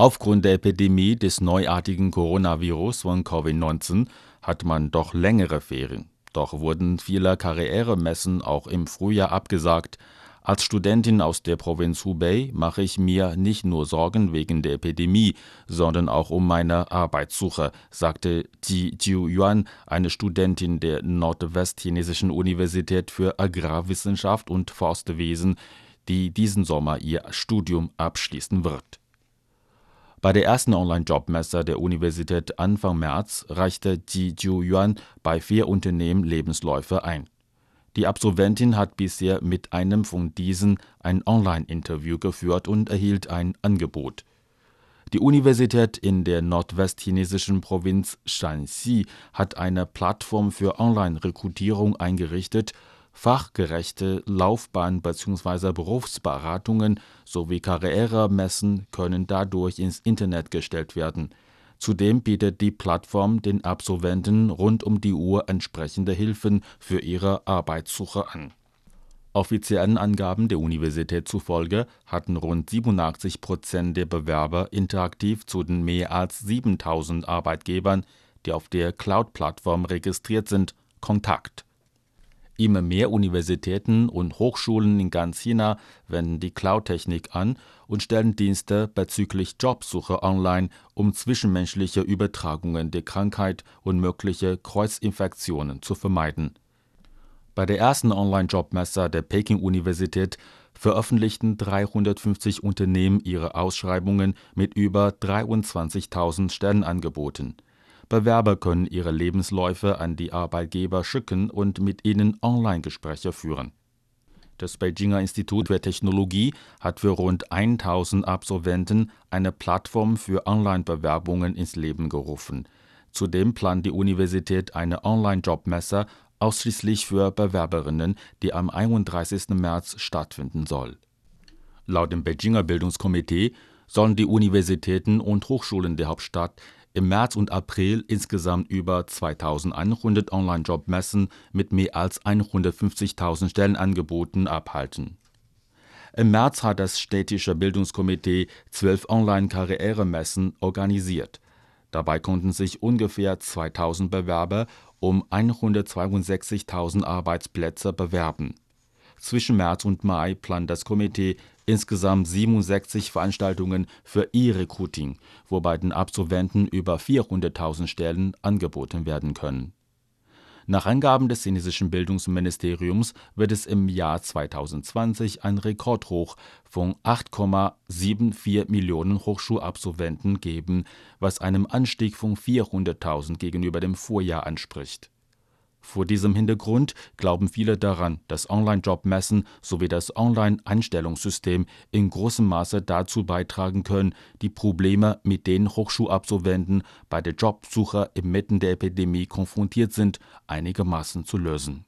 Aufgrund der Epidemie des neuartigen Coronavirus von Covid-19 hat man doch längere Ferien. Doch wurden viele Karrieremessen auch im Frühjahr abgesagt. Als Studentin aus der Provinz Hubei mache ich mir nicht nur Sorgen wegen der Epidemie, sondern auch um meine Arbeitssuche, sagte Ji Jiu-Yuan, eine Studentin der Nordwestchinesischen Universität für Agrarwissenschaft und Forstwesen, die diesen Sommer ihr Studium abschließen wird. Bei der ersten Online-Jobmesse der Universität Anfang März reichte Ji Jiu-Yuan bei vier Unternehmen Lebensläufe ein. Die Absolventin hat bisher mit einem von diesen ein Online-Interview geführt und erhielt ein Angebot. Die Universität in der nordwestchinesischen Provinz Shanxi hat eine Plattform für Online-Rekrutierung eingerichtet Fachgerechte Laufbahn- bzw. Berufsberatungen sowie Karrieremessen können dadurch ins Internet gestellt werden. Zudem bietet die Plattform den Absolventen rund um die Uhr entsprechende Hilfen für ihre Arbeitssuche an. Offiziellen Angaben der Universität zufolge hatten rund 87 Prozent der Bewerber interaktiv zu den mehr als 7000 Arbeitgebern, die auf der Cloud-Plattform registriert sind, Kontakt. Immer mehr Universitäten und Hochschulen in ganz China wenden die Cloud-Technik an und stellen Dienste bezüglich Jobsuche online, um zwischenmenschliche Übertragungen der Krankheit und mögliche Kreuzinfektionen zu vermeiden. Bei der ersten Online-Jobmesse der Peking-Universität veröffentlichten 350 Unternehmen ihre Ausschreibungen mit über 23.000 Stellenangeboten. Bewerber können ihre Lebensläufe an die Arbeitgeber schicken und mit ihnen Online-Gespräche führen. Das Beijinger Institut für Technologie hat für rund 1000 Absolventen eine Plattform für Online-Bewerbungen ins Leben gerufen. Zudem plant die Universität eine Online-Jobmesse ausschließlich für Bewerberinnen, die am 31. März stattfinden soll. Laut dem Beijinger Bildungskomitee sollen die Universitäten und Hochschulen der Hauptstadt im März und April insgesamt über 2100 Online-Jobmessen mit mehr als 150.000 Stellenangeboten abhalten. Im März hat das städtische Bildungskomitee zwölf Online-Karrieremessen organisiert. Dabei konnten sich ungefähr 2000 Bewerber um 162.000 Arbeitsplätze bewerben. Zwischen März und Mai plant das Komitee insgesamt 67 Veranstaltungen für E-Recruiting, wobei den Absolventen über 400.000 Stellen angeboten werden können. Nach Angaben des chinesischen Bildungsministeriums wird es im Jahr 2020 ein Rekordhoch von 8,74 Millionen Hochschulabsolventen geben, was einem Anstieg von 400.000 gegenüber dem Vorjahr entspricht vor diesem Hintergrund glauben viele daran, dass Online-Jobmessen sowie das Online-Einstellungssystem in großem Maße dazu beitragen können, die Probleme, mit denen Hochschulabsolventen bei der Jobsuche inmitten der Epidemie konfrontiert sind, einigermaßen zu lösen.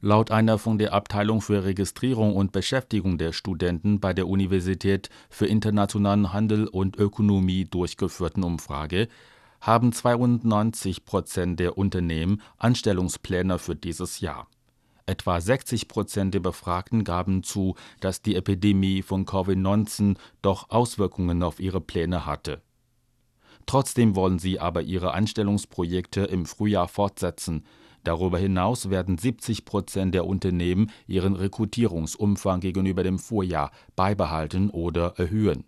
Laut einer von der Abteilung für Registrierung und Beschäftigung der Studenten bei der Universität für internationalen Handel und Ökonomie durchgeführten Umfrage haben 92 Prozent der Unternehmen Anstellungspläne für dieses Jahr. Etwa 60 Prozent der Befragten gaben zu, dass die Epidemie von Covid-19 doch Auswirkungen auf ihre Pläne hatte. Trotzdem wollen sie aber ihre Anstellungsprojekte im Frühjahr fortsetzen. Darüber hinaus werden 70 Prozent der Unternehmen ihren Rekrutierungsumfang gegenüber dem Vorjahr beibehalten oder erhöhen.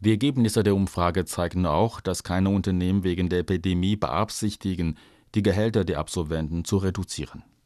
Die Ergebnisse der Umfrage zeigen auch, dass keine Unternehmen wegen der Epidemie beabsichtigen, die Gehälter der Absolventen zu reduzieren